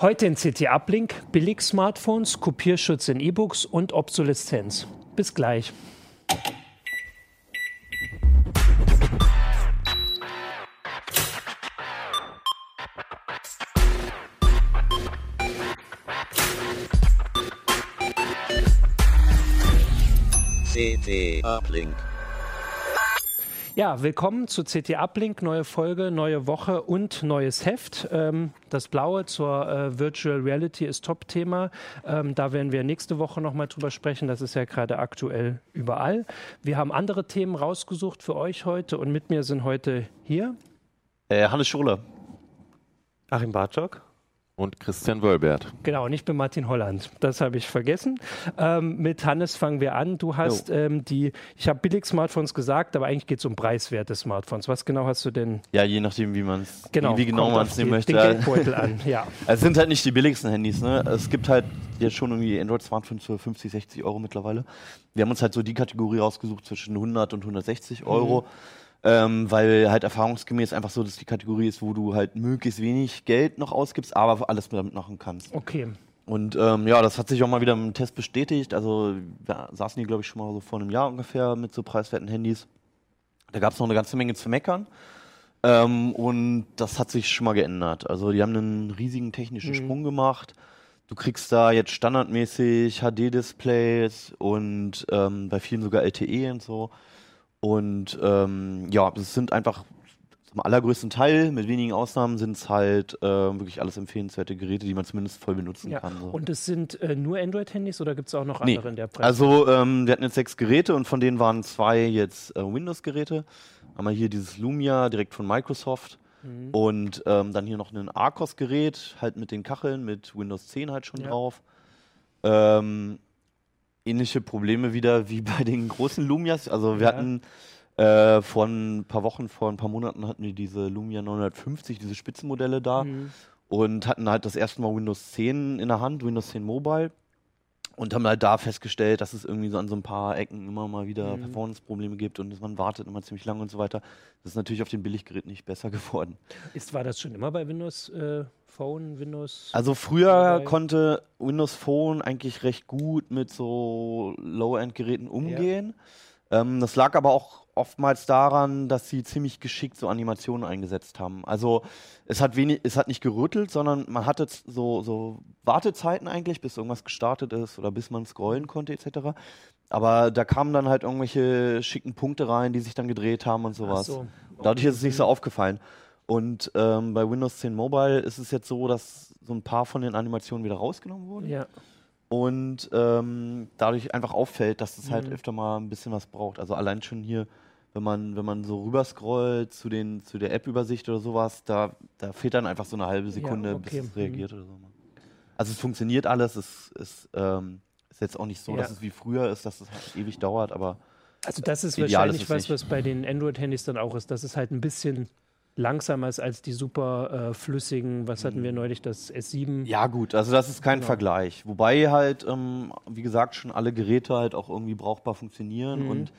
Heute in CT Uplink Billig-Smartphones, Kopierschutz in E-Books und Obsoleszenz. Bis gleich. CT Uplink. Ja, willkommen zu CT Uplink, neue Folge, neue Woche und neues Heft. Ähm, das Blaue zur äh, Virtual Reality ist Top-Thema. Ähm, da werden wir nächste Woche nochmal drüber sprechen. Das ist ja gerade aktuell überall. Wir haben andere Themen rausgesucht für euch heute und mit mir sind heute hier Äh, Hannes Schurler. Achim Bartschok. Und Christian Wölbert. Genau, und ich bin Martin Holland. Das habe ich vergessen. Ähm, mit Hannes fangen wir an. Du hast ähm, die, ich habe Billig-Smartphones gesagt, aber eigentlich geht es um preiswerte Smartphones. Was genau hast du denn? Ja, je nachdem, wie man es Genau, wie, wie genau man es nehmen möchte. Den Geldbeutel an, ja. Also es sind halt nicht die billigsten Handys, ne? Es gibt halt jetzt schon irgendwie Android-Smartphones für 50, 60 Euro mittlerweile. Wir haben uns halt so die Kategorie rausgesucht zwischen 100 und 160 Euro. Ähm, weil halt erfahrungsgemäß einfach so, dass die Kategorie ist, wo du halt möglichst wenig Geld noch ausgibst, aber alles damit machen kannst. Okay. Und ähm, ja, das hat sich auch mal wieder im Test bestätigt. Also wir saßen hier, glaube ich, schon mal so vor einem Jahr ungefähr mit so preiswerten Handys. Da gab es noch eine ganze Menge zu meckern. Ähm, und das hat sich schon mal geändert. Also die haben einen riesigen technischen Sprung gemacht. Du kriegst da jetzt standardmäßig HD-Displays und ähm, bei vielen sogar LTE und so. Und ähm, ja, das sind einfach zum allergrößten Teil, mit wenigen Ausnahmen, sind es halt äh, wirklich alles empfehlenswerte Geräte, die man zumindest voll benutzen Ja. kann. So. Und es sind äh, nur Android-Handys oder gibt es auch noch Nee. andere in der Preis? Also ähm, wir hatten jetzt sechs Geräte und von denen waren zwei jetzt äh, Windows-Geräte. Einmal hier dieses Lumia direkt von Microsoft Mhm. und ähm, dann hier noch ein Arcos-Gerät, halt mit den Kacheln, mit Windows 10 halt schon Ja. drauf. Ähm, ähnliche Probleme wieder wie bei den großen Lumias. Also wir Ja. hatten äh, vor ein paar Wochen, vor ein paar Monaten hatten wir diese Lumia 950, diese Spitzenmodelle da Mhm. und hatten halt das erste Mal Windows 10 in der Hand, Windows 10 Mobile. Und haben halt da festgestellt, dass es irgendwie so an so ein paar Ecken immer mal wieder Mhm. Performance-Probleme gibt und man wartet immer ziemlich lange und so weiter. Das ist natürlich auf den Billiggeräten nicht besser geworden. Ist, war das schon immer bei Windows äh, Phone, Windows? Also früher konnte Windows Phone eigentlich recht gut mit so Low-End-Geräten umgehen. Ähm, das lag aber auch oftmals daran, dass sie ziemlich geschickt so Animationen eingesetzt haben. Also es hat wenig, es hat nicht gerüttelt, sondern man hatte so, so Wartezeiten eigentlich, bis irgendwas gestartet ist oder bis man scrollen konnte etc. Aber da kamen dann halt irgendwelche schicken Punkte rein, die sich dann gedreht haben und sowas. so. Dadurch ist es nicht so aufgefallen. Und ähm, bei Windows 10 Mobile ist es jetzt so, dass so ein paar von den Animationen wieder rausgenommen wurden Ja. und ähm, dadurch einfach auffällt, dass es halt Mhm. öfter mal ein bisschen was braucht. Also allein schon hier, wenn man, wenn man so rüberscrollt zu, den, zu der App-Übersicht oder sowas, da, da fehlt dann einfach so eine halbe Sekunde, okay. bis es Mhm. reagiert oder so. Also es funktioniert alles, es ist, ähm, ist jetzt auch nicht so, Ja. dass es wie früher ist, dass es halt ewig dauert, aber Also das ist wahrscheinlich ist es was, nicht. was bei den Android-Handys dann auch ist, dass es halt ein bisschen langsamer ist als die super äh, flüssigen, was hatten wir neulich, das S7. Mhm. Ja, gut, also das ist kein Genau. Vergleich. Wobei halt, ähm, wie gesagt, schon alle Geräte halt auch irgendwie brauchbar funktionieren. Mhm. Und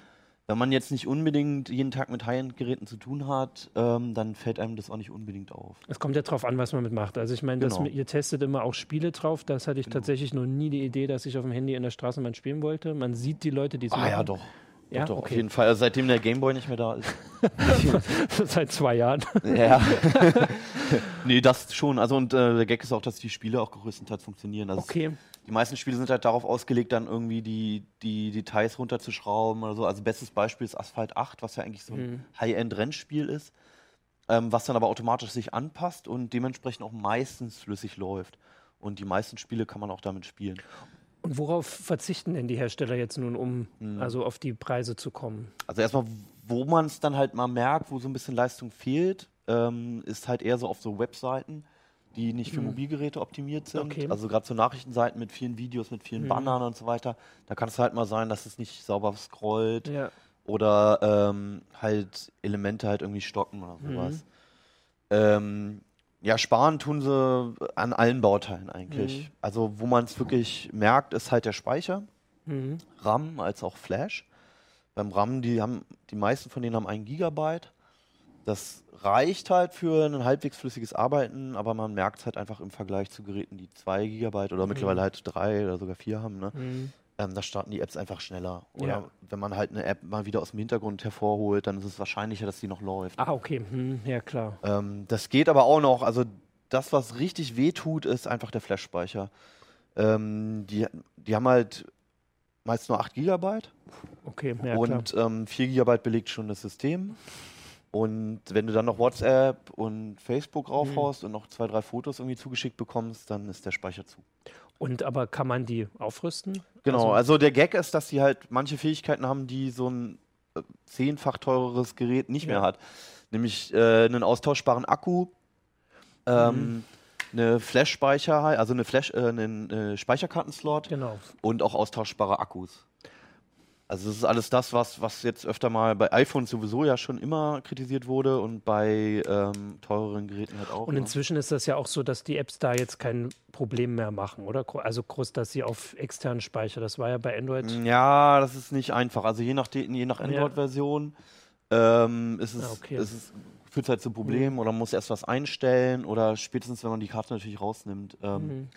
wenn man jetzt nicht unbedingt jeden Tag mit High-End-Geräten zu tun hat, ähm, dann fällt einem das auch nicht unbedingt auf. Es kommt ja drauf an, was man mitmacht. Also ich meine, Genau. mit- ihr testet immer auch Spiele drauf. Das hatte ich tatsächlich noch nie die Idee, dass ich auf dem Handy in der Straßenbahn spielen wollte. Man sieht die Leute, die es Ah ja, machen. doch. Ja, doch, auf okay. jeden Fall. Also seitdem der Gameboy nicht mehr da ist. Seit zwei Jahren. ja. nee, das schon. Also und äh, der Gag ist auch, dass die Spiele auch größtenteils funktionieren. Also es- Okay. Die meisten Spiele sind halt darauf ausgelegt, dann irgendwie die, die Details runterzuschrauben oder so. Also bestes Beispiel ist Asphalt 8, was ja eigentlich so ein Mhm. High-End-Rennspiel ist, ähm, was dann aber automatisch sich anpasst und dementsprechend auch meistens flüssig läuft. Und die meisten Spiele kann man auch damit spielen. Worauf verzichten denn die Hersteller jetzt nun, um Mhm. also auf die Preise zu kommen? Also erstmal, wo man es dann halt mal merkt, wo so ein bisschen Leistung fehlt, ähm, ist halt eher so auf so Webseiten, die nicht für Mhm. Mobilgeräte optimiert sind. Okay. Also gerade so Nachrichtenseiten mit vielen Videos, mit vielen Mhm. Bannern und so weiter. Da kann es halt mal sein, dass es nicht sauber scrollt Ja. oder ähm, halt Elemente halt irgendwie stocken oder Mhm. sowas. Ähm, ja, sparen tun sie an allen Bauteilen eigentlich. Mhm. Also wo man es wirklich merkt, ist halt der Speicher. Mhm. RAM als auch Flash. Beim RAM, die haben, die meisten von denen haben ein Gigabyte. Das reicht halt für ein halbwegs flüssiges Arbeiten, aber man merkt es halt einfach im Vergleich zu Geräten, die 2 GB oder mittlerweile halt 3 oder sogar 4 haben. Ne? Mhm. Ähm, da starten die Apps einfach schneller. Oder Ja. wenn man halt eine App mal wieder aus dem Hintergrund hervorholt, dann ist es wahrscheinlicher, dass die noch läuft. Ah, okay. Hm, ja, klar. Ähm, das geht aber auch noch. Also das, was richtig weh tut, ist einfach der Flash-Speicher. Ähm, die, die haben halt meist nur 8 GB Okay, ja, klar. und ähm, 4 GB belegt schon das System. Und wenn du dann noch WhatsApp und Facebook raufhaust und noch zwei, drei Fotos irgendwie zugeschickt bekommst, dann ist der Speicher zu. Und aber kann man die aufrüsten? Genau, Also- also, der Gag ist, dass die halt manche Fähigkeiten haben, die so ein äh, zehnfach teureres Gerät nicht Ja. mehr hat. Nämlich äh, einen austauschbaren Akku, ähm, Mhm. eine Flash-Speicher, also eine Flash, äh, einen äh, Speicherkartenslot Genau. und auch austauschbare Akkus. Also das ist alles das, was, was jetzt öfter mal bei iPhones sowieso ja schon immer kritisiert wurde und bei ähm, teureren Geräten halt auch. Und inzwischen ist das ja auch so, dass die Apps da jetzt kein Problem mehr machen, oder? Also groß, dass sie auf externen Speicher, das war ja bei Android. Ja, das ist nicht einfach. Also je nach, je nach Android-Version ähm, ist es, Ah, okay. ist es führt es halt zu Problemen oder man muss erst was einstellen oder spätestens, wenn man die Karte natürlich rausnimmt, ähm, Mhm.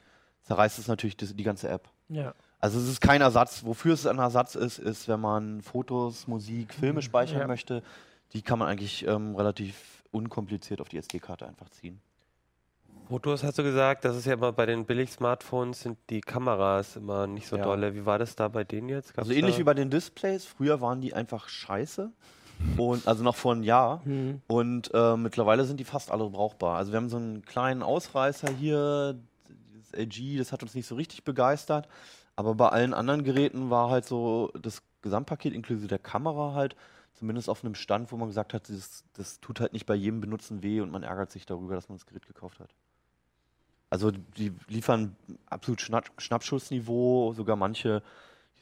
zerreißt es natürlich die, die ganze App. Ja. Also es ist kein Ersatz. Wofür es ein Ersatz ist, ist, wenn man Fotos, Musik, Filme speichern Ja. möchte, die kann man eigentlich ähm, relativ unkompliziert auf die SD-Karte einfach ziehen. Fotos hast du gesagt, das ist ja immer bei den Billig-Smartphones sind die Kameras immer nicht so Ja. dolle. Wie war das da bei denen jetzt? Gab's Also ähnlich wie bei den Displays. Früher waren die einfach scheiße. Und, also noch vor einem Jahr. Mhm. Und äh, mittlerweile sind die fast alle brauchbar. Also wir haben so einen kleinen Ausreißer hier, dieses LG, das hat uns nicht so richtig begeistert. Aber bei allen anderen Geräten war halt so das Gesamtpaket inklusive der Kamera halt zumindest auf einem Stand, wo man gesagt hat, das, das tut halt nicht bei jedem Benutzen weh und man ärgert sich darüber, dass man das Gerät gekauft hat. Also die liefern absolut Schnapp Schnappschussniveau, sogar manche,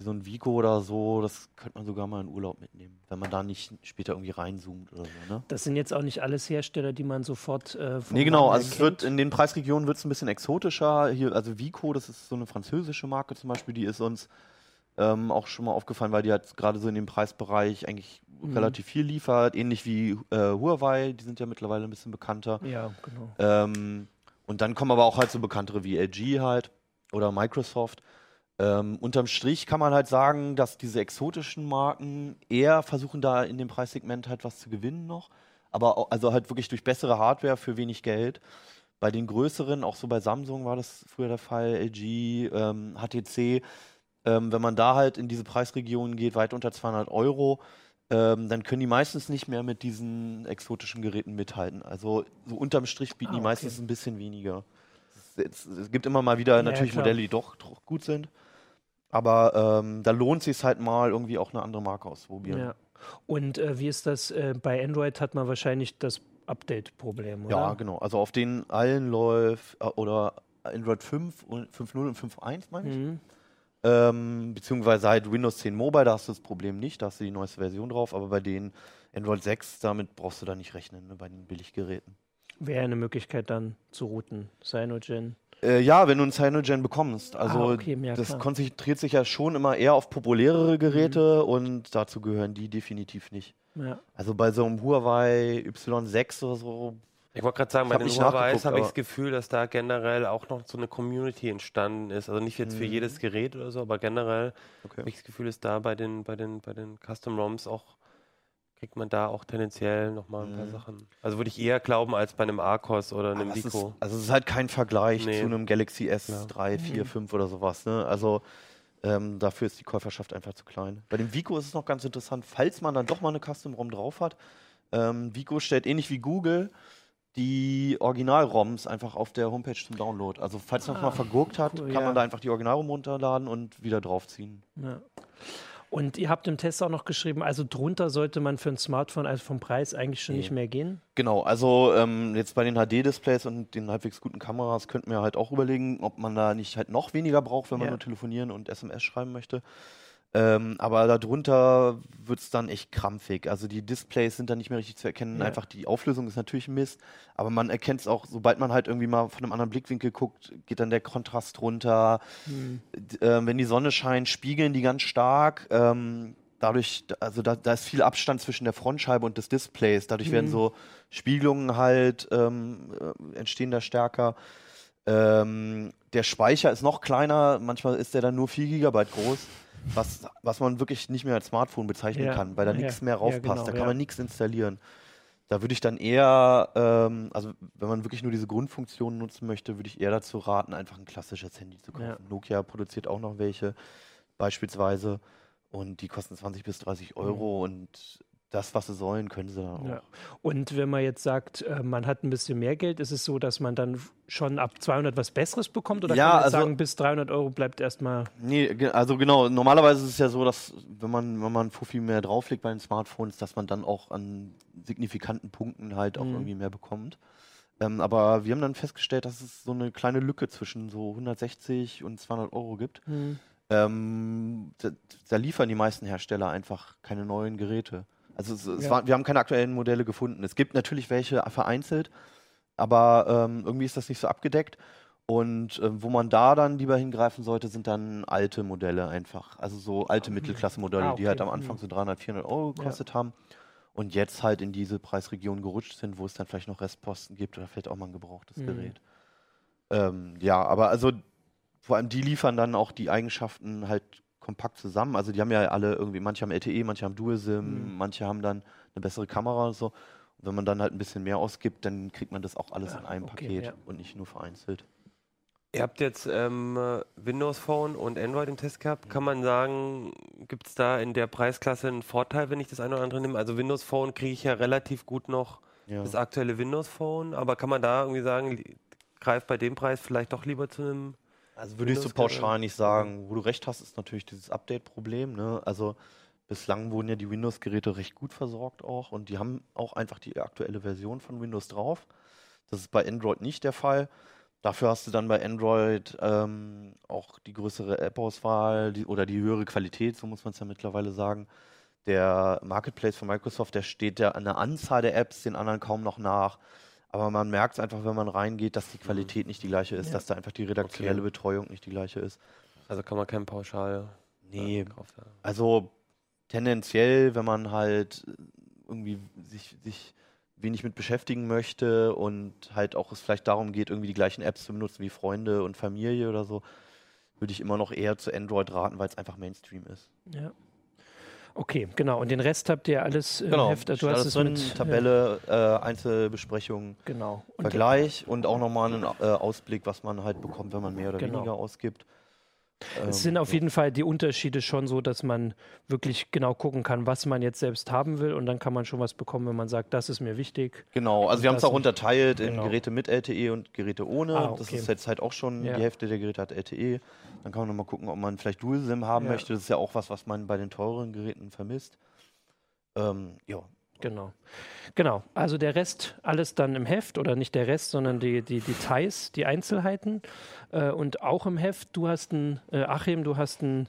wie so ein Vico oder so, das könnte man sogar mal in Urlaub mitnehmen, wenn man da nicht später irgendwie reinzoomt oder so. Ne? Das sind jetzt auch nicht alles Hersteller, die man sofort. Äh, Nee, genau. Also es wird in den Preisregionen wird es ein bisschen exotischer. Hier, also Vico, das ist so eine französische Marke zum Beispiel, die ist uns ähm, auch schon mal aufgefallen, weil die halt gerade so in dem Preisbereich eigentlich Mhm. relativ viel liefert. Ähnlich wie äh, Huawei, die sind ja mittlerweile ein bisschen bekannter. Ja, genau. Ähm, und dann kommen aber auch halt so bekanntere wie LG halt oder Microsoft. Ähm, unterm Strich kann man halt sagen, dass diese exotischen Marken eher versuchen, da in dem Preissegment halt was zu gewinnen noch. Aber au- also halt wirklich durch bessere Hardware für wenig Geld. Bei den größeren, auch so bei Samsung war das früher der Fall, LG, ähm, HTC, ähm, wenn man da halt in diese Preisregionen geht, weit unter 200 Euro, ähm, dann können die meistens nicht mehr mit diesen exotischen Geräten mithalten. Also so unterm Strich bieten Ah, die okay. meistens ein bisschen weniger. Es, es, es gibt immer mal wieder Ja, natürlich klar. Modelle, die doch gut sind. Aber ähm, da lohnt sich halt mal irgendwie auch eine andere Marke auszuprobieren. Ja. Und äh, wie ist das? Äh, bei Android hat man wahrscheinlich das Update-Problem, oder? Ja, genau. Also auf denen allen läuft, äh, oder Android 5 und 5.0 und 5.1 meine ich. Mhm. Ähm, beziehungsweise halt Windows 10 Mobile, da hast du das Problem nicht, da hast du die neueste Version drauf, aber bei den Android 6, damit brauchst du da nicht rechnen, ne, bei den Billiggeräten. Wäre eine Möglichkeit dann zu routen. Cyanogen. Äh, ja, wenn du einen Cyanogen bekommst. Also Ah, okay, ja, das klar. konzentriert sich ja schon immer eher auf populärere Geräte und dazu gehören die definitiv nicht. Ja. Also bei so einem Huawei Y6 oder so, Ich wollte gerade sagen, bei den Huawei's nachgeguckt, habe ich das Gefühl, dass da generell auch noch so eine Community entstanden ist. Also nicht jetzt für Mhm. jedes Gerät oder so, aber generell okay. habe ich das Gefühl, dass da bei den, bei den, bei den Custom ROMs auch kriegt man da auch tendenziell nochmal ein paar Mhm. Sachen. Also würde ich eher glauben als bei einem Arcos oder einem Vico. also es ist halt kein Vergleich Nee. zu einem Galaxy Klar. S3, 4, Mhm. 5 oder sowas. Ne? Also ähm, dafür ist die Käuferschaft einfach zu klein. Bei dem Vico ist es noch ganz interessant, falls man dann doch mal eine Custom-ROM drauf hat. Ähm, Vico stellt ähnlich wie Google die Original-ROMs einfach auf der Homepage zum Download. Also falls man Ah, mal vergurkt hat, cool, kann ja. man da einfach die Original-ROM runterladen und wieder draufziehen. Ja. Und ihr habt im Test auch noch geschrieben, also drunter sollte man für ein Smartphone also vom Preis eigentlich schon Nee. nicht mehr gehen. Genau, also ähm, jetzt bei den HD-Displays und den halbwegs guten Kameras könnten wir halt auch überlegen, ob man da nicht halt noch weniger braucht, wenn man Ja. nur telefonieren und SMS schreiben möchte. Ähm, aber darunter wird es dann echt krampfig. Also die Displays sind dann nicht mehr richtig zu erkennen. Ja. Einfach die Auflösung ist natürlich Mist, aber man erkennt es auch, sobald man halt irgendwie mal von einem anderen Blickwinkel guckt, geht dann der Kontrast runter. Hm. D- ähm, wenn die Sonne scheint, spiegeln die ganz stark. Ähm, dadurch, also da, da ist viel Abstand zwischen der Frontscheibe und des Displays. Dadurch werden Mhm. so Spiegelungen halt, ähm, äh, entstehen da stärker. Ähm, der Speicher ist noch kleiner, manchmal ist der dann nur 4 GB groß, was, was man wirklich nicht mehr als Smartphone bezeichnen Ja, kann, weil da ja, nichts mehr ja, raufpasst. genau, da kann ja. man nichts installieren. Da würde ich dann eher, ähm, also wenn man wirklich nur diese Grundfunktionen nutzen möchte, würde ich eher dazu raten, einfach ein klassisches Handy zu kaufen. Ja. Nokia produziert auch noch welche, beispielsweise. Und die kosten 20 bis 30 Euro und das, was sie sollen, können sie dann auch. Ja. Und wenn man jetzt sagt, äh, man hat ein bisschen mehr Geld, ist es so, dass man dann schon ab 200 was Besseres bekommt? Oder Ja, kann man also- sagen, bis 300 Euro bleibt erstmal. Nee, also genau, normalerweise ist es ja so, dass wenn man, wenn man viel mehr drauflegt bei den Smartphones, dass man dann auch an signifikanten Punkten halt auch Mhm. irgendwie mehr bekommt. Ähm, aber wir haben dann festgestellt, dass es so eine kleine Lücke zwischen so 160 und 200 Euro gibt. Ähm, da, da liefern die meisten Hersteller einfach keine neuen Geräte. Also es, es Ja. war, wir haben keine aktuellen Modelle gefunden. Es gibt natürlich welche vereinzelt, aber ähm, irgendwie ist das nicht so abgedeckt. Und ähm, wo man da dann lieber hingreifen sollte, sind dann alte Modelle einfach. Also so alte Mittelklasse-Modelle, Ah, die halt okay. am Anfang Mhm. so 300, 400 Euro Ja. gekostet haben und jetzt halt in diese Preisregion gerutscht sind, wo es dann vielleicht noch Restposten gibt oder vielleicht auch mal ein gebrauchtes Mhm. Gerät. Ähm, ja, aber also vor allem die liefern dann auch die Eigenschaften halt kompakt zusammen. Also die haben ja alle irgendwie, manche haben LTE, manche haben Dual SIM, Mhm. manche haben dann eine bessere Kamera und so. Und wenn man dann halt ein bisschen mehr ausgibt, dann kriegt man das auch alles Ja, in einem okay, Paket ja. und nicht nur vereinzelt. Ihr habt jetzt ähm, äh, Windows Phone und Android im Test gehabt. Kann man sagen, gibt es da in der Preisklasse einen Vorteil, wenn ich das eine oder andere nehme? Also Windows Phone kriege ich ja relativ gut noch Ja. das aktuelle Windows Phone, aber kann man da irgendwie sagen, li- greif bei dem Preis vielleicht doch lieber zu einem Also würde ich so pauschal nicht sagen. Wo du recht hast, ist natürlich dieses Update-Problem. Ne? Also bislang wurden ja die Windows-Geräte recht gut versorgt auch und die haben auch einfach die aktuelle Version von Windows drauf. Das ist bei Android nicht der Fall. Dafür hast du dann bei Android ähm, auch die größere App-Auswahl die, oder die höhere Qualität, so muss man es ja mittlerweile sagen. Der Marketplace von Microsoft, der steht ja an der Anzahl der Apps den anderen kaum noch nach. Aber man merkt es einfach, wenn man reingeht, dass die Qualität nicht die gleiche ist, Ja. dass da einfach die redaktionelle Okay. Betreuung nicht die gleiche ist. Also kann man kein Pauschal Nee, äh, drauf sagen. also tendenziell, wenn man halt äh, irgendwie sich, sich wenig mit beschäftigen möchte und halt auch es vielleicht darum geht, irgendwie die gleichen Apps zu benutzen wie Freunde und Familie oder so, würde ich immer noch eher zu Android raten, weil es einfach Mainstream ist. Ja. Okay, genau. Und den Rest habt ihr alles im Genau, Heft. Du steht hast es drin, mit Tabelle, äh, Einzelbesprechungen, Ja, genau. Und Vergleich und auch nochmal einen äh, Ausblick, was man halt bekommt, wenn man mehr oder Genau. weniger ausgibt. Es Ähm, sind auf jeden Fall die Unterschiede schon so, dass man wirklich genau gucken kann, was man jetzt selbst haben will. Und dann kann man schon was bekommen, wenn man sagt, das ist mir wichtig. Genau, also wir haben es das auch unterteilt in Genau. Geräte mit LTE und Geräte ohne. Ah, Das okay. ist jetzt halt auch schon, Ja. die Hälfte der Geräte hat LTE. Dann kann man nochmal gucken, ob man vielleicht Dual-SIM haben Ja. möchte. Das ist ja auch was, was man bei den teureren Geräten vermisst. Ähm, ja, Genau. Genau. Also der Rest, alles dann im Heft oder nicht der Rest, sondern die, die Details, die Einzelheiten. Äh, und auch im Heft, du hast einen, äh, Achim, du hast einen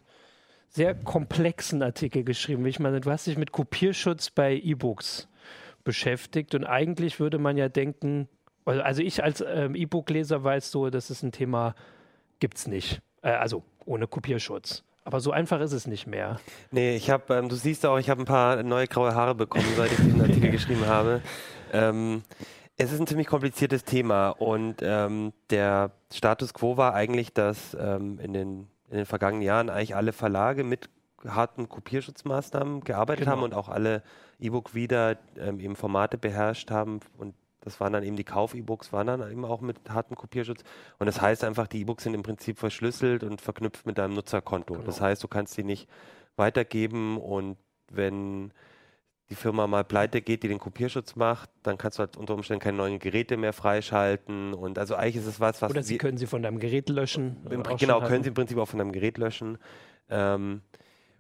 sehr komplexen Artikel geschrieben. Wie ich meine, du hast dich mit Kopierschutz bei E-Books beschäftigt und eigentlich würde man ja denken, also ich als ähm, E-Book-Leser weiß so, das ist ein Thema, gibt es nicht. Äh, also ohne Kopierschutz. Aber so einfach ist es nicht mehr. Nee, ich habe, ähm, du siehst auch, ich habe ein paar neue graue Haare bekommen, seit ich diesen Artikel geschrieben habe. Ähm, es ist ein ziemlich kompliziertes Thema und ähm, der Status quo war eigentlich, dass ähm, in, den, in den vergangenen Jahren eigentlich alle Verlage mit harten Kopierschutzmaßnahmen gearbeitet Genau. haben und auch alle E-Book-Wieder ähm, eben Formate beherrscht haben und das waren dann eben die Kauf-E-Books, waren dann eben auch mit hartem Kopierschutz. Und das heißt einfach, die E-Books sind im Prinzip verschlüsselt und verknüpft mit deinem Nutzerkonto. Das Genau. heißt, du kannst die nicht weitergeben und wenn die Firma mal pleite geht, die den Kopierschutz macht, dann kannst du halt unter Umständen keine neuen Geräte mehr freischalten. Und also eigentlich ist es was, was Oder sie können sie von deinem Gerät löschen. im, äh, genau, können sie im Prinzip auch von einem Gerät löschen. Ähm,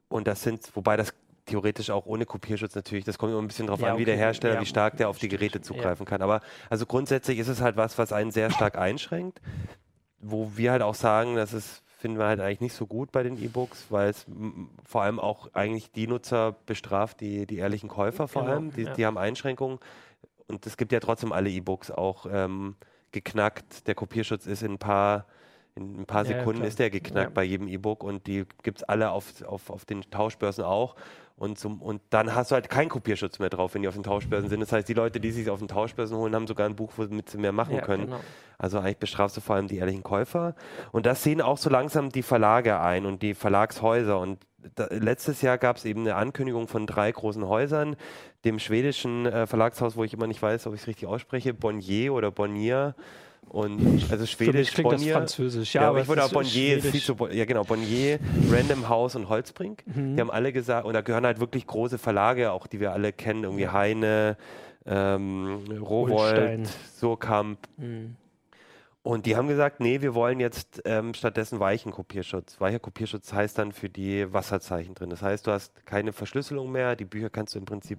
und das sind, wobei das theoretisch auch ohne Kopierschutz natürlich, das kommt immer ein bisschen darauf Ja, an, wie der okay, Hersteller, ja, wie stark der auf die Geräte ja. zugreifen kann. Aber also grundsätzlich ist es halt was, was einen sehr stark einschränkt, wo wir halt auch sagen, das ist, finden wir halt eigentlich nicht so gut bei den E-Books, weil es vor allem auch eigentlich die Nutzer bestraft, die, die ehrlichen Käufer vor Genau, allem, die, ja. die haben Einschränkungen. Und es gibt ja trotzdem alle E-Books auch ähm, geknackt. Der Kopierschutz ist in ein paar In ein paar Ja, ja, Sekunden klar. ist der geknackt Ja. bei jedem E-Book und die gibt es alle auf, auf, auf den Tauschbörsen auch. Und, zum, und dann hast du halt keinen Kopierschutz mehr drauf, wenn die auf den Tauschbörsen sind. Das heißt, die Leute, die sich auf den Tauschbörsen holen, haben sogar ein Buch, womit sie mehr machen Ja, können. genau. Also eigentlich bestrafst du vor allem die ehrlichen Käufer. Und das sehen auch so langsam die Verlage ein und die Verlagshäuser. Und da, letztes Jahr gab es eben eine Ankündigung von drei großen Häusern, dem schwedischen äh, Verlagshaus, wo ich immer nicht weiß, ob ich es richtig ausspreche, Bonnier oder Bonnier. Und also Für Schwedisch das Bonnier. französisch. Ja, Ja, aber ich es würde auch Bonnier, Bon- ja genau, Bonnier, Random House und Holzbrink. Mhm. Die haben alle gesagt, und da gehören halt wirklich große Verlage, auch die wir alle kennen, irgendwie Heine, ähm, Rowold. Surkamp. Mhm. Und die haben gesagt, nee, wir wollen jetzt ähm, stattdessen weichen Kopierschutz. Weicher Kopierschutz heißt dann für die Wasserzeichen drin. Das heißt, du hast keine Verschlüsselung mehr, die Bücher kannst du im Prinzip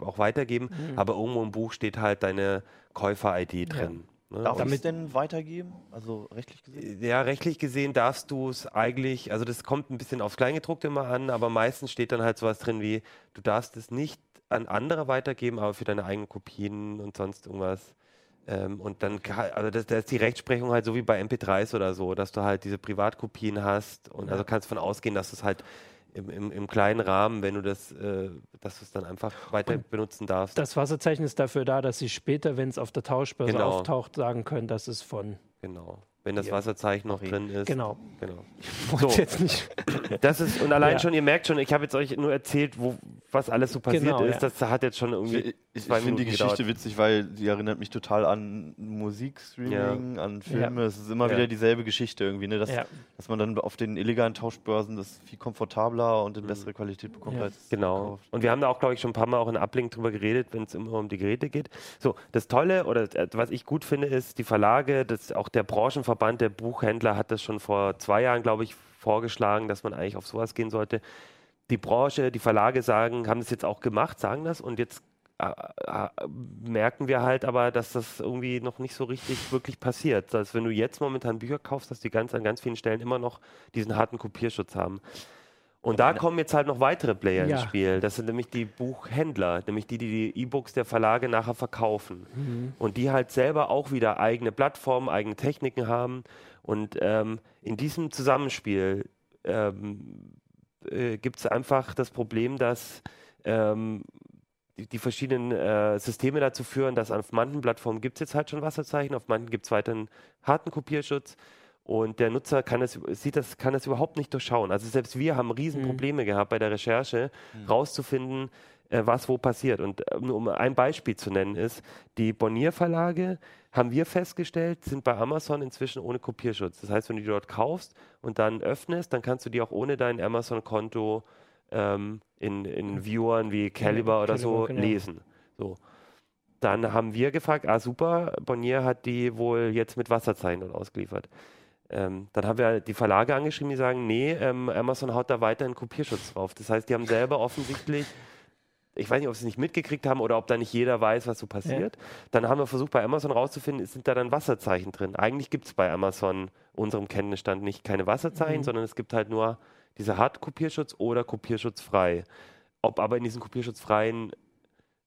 auch weitergeben, Mhm. aber irgendwo im Buch steht halt deine Käufer-ID drin. Ne? Darf ich Damit- es denn weitergeben? Also rechtlich gesehen? Ja, rechtlich gesehen darfst du es eigentlich, also das kommt ein bisschen aufs Kleingedruckte immer an, aber meistens steht dann halt sowas drin wie, du darfst es nicht an andere weitergeben, aber für deine eigenen Kopien und sonst irgendwas. Ähm, und dann, also das, da ist die Rechtsprechung halt so wie bei MP3s oder so, dass du halt diese Privatkopien hast und also kannst davon ausgehen, dass du es halt im, im, im kleinen Rahmen, wenn du das, äh, dass du es dann einfach weiter benutzen darfst. Das Wasserzeichen ist dafür da, dass Sie später, wenn es auf der Tauschbörse Genau. auftaucht, sagen können, das ist von. genau. Wenn das Ja. Wasserzeichen noch drin ist. Genau. genau. So. jetzt nicht. Das ist, und allein Ja. schon, ihr merkt schon, ich habe jetzt euch nur erzählt, wo, was alles so passiert Genau, ist. ja. Das hat jetzt schon irgendwie. Ich, finde die Geschichte gedauert. witzig, weil sie erinnert mich total an Musikstreaming, an Filme. Es ist immer Ja. wieder dieselbe Geschichte irgendwie, ne? dass, Ja. dass man dann auf den illegalen Tauschbörsen das viel komfortabler und in bessere Qualität bekommt Ja. als Genau. gekauft. Und wir haben da auch, glaube ich, schon ein paar Mal auch in Uplink drüber geredet, wenn es immer um die Geräte geht. So, das Tolle oder äh, was ich gut finde, ist die Verlage, das, auch der Branchenverband der Buchhändler hat das schon vor zwei Jahren, glaube ich, vorgeschlagen, dass man eigentlich auf sowas gehen sollte. Die Branche, die Verlage sagen, haben das jetzt auch gemacht, sagen das und jetzt merken wir halt aber, dass das irgendwie noch nicht so richtig wirklich passiert. Dass wenn du jetzt momentan Bücher kaufst, dass die ganz an ganz vielen Stellen immer noch diesen harten Kopierschutz haben. Und da kommen jetzt halt noch weitere Player ins Ja. Spiel. Das sind nämlich die Buchhändler, nämlich die, die die E-Books der Verlage nachher verkaufen. Mhm. Und die halt selber auch wieder eigene Plattformen, eigene Techniken haben. Und ähm, in diesem Zusammenspiel ähm, äh, gibt es einfach das Problem, dass ähm, die, die verschiedenen äh, Systeme dazu führen, dass auf manchen Plattformen gibt es jetzt halt schon Wasserzeichen, auf manchen gibt es weiterhin harten Kopierschutz. Und der Nutzer kann das, sieht das, kann das überhaupt nicht durchschauen. Also selbst wir haben riesen Mhm. Gehabt bei der Recherche, rauszufinden, äh, was wo passiert. Und äh, nur um ein Beispiel zu nennen ist, die Bonnier-Verlage haben wir festgestellt, sind bei Amazon inzwischen ohne Kopierschutz. Das heißt, wenn du die dort kaufst und dann öffnest, dann kannst du die auch ohne dein Amazon-Konto ähm, in, in Viewern wie Caliber oder so Caliber, genau. lesen. So. Dann haben wir gefragt, ah super, Bonnier hat die wohl jetzt mit Wasserzeichen dort ausgeliefert. Ähm, dann haben wir die Verlage angeschrieben, die sagen, nee, ähm, Amazon haut da weiterhin Kopierschutz drauf. Das heißt, die haben selber offensichtlich, ich weiß nicht, ob sie es nicht mitgekriegt haben oder ob da nicht jeder weiß, was so passiert. Dann haben wir versucht, bei Amazon rauszufinden, sind da dann Wasserzeichen drin. Eigentlich gibt es bei Amazon, unserem Kenntnisstand, nicht keine Wasserzeichen, Mhm. sondern es gibt halt nur diese Hard-Kopierschutz oder kopierschutzfrei. Ob aber in diesen kopierschutzfreien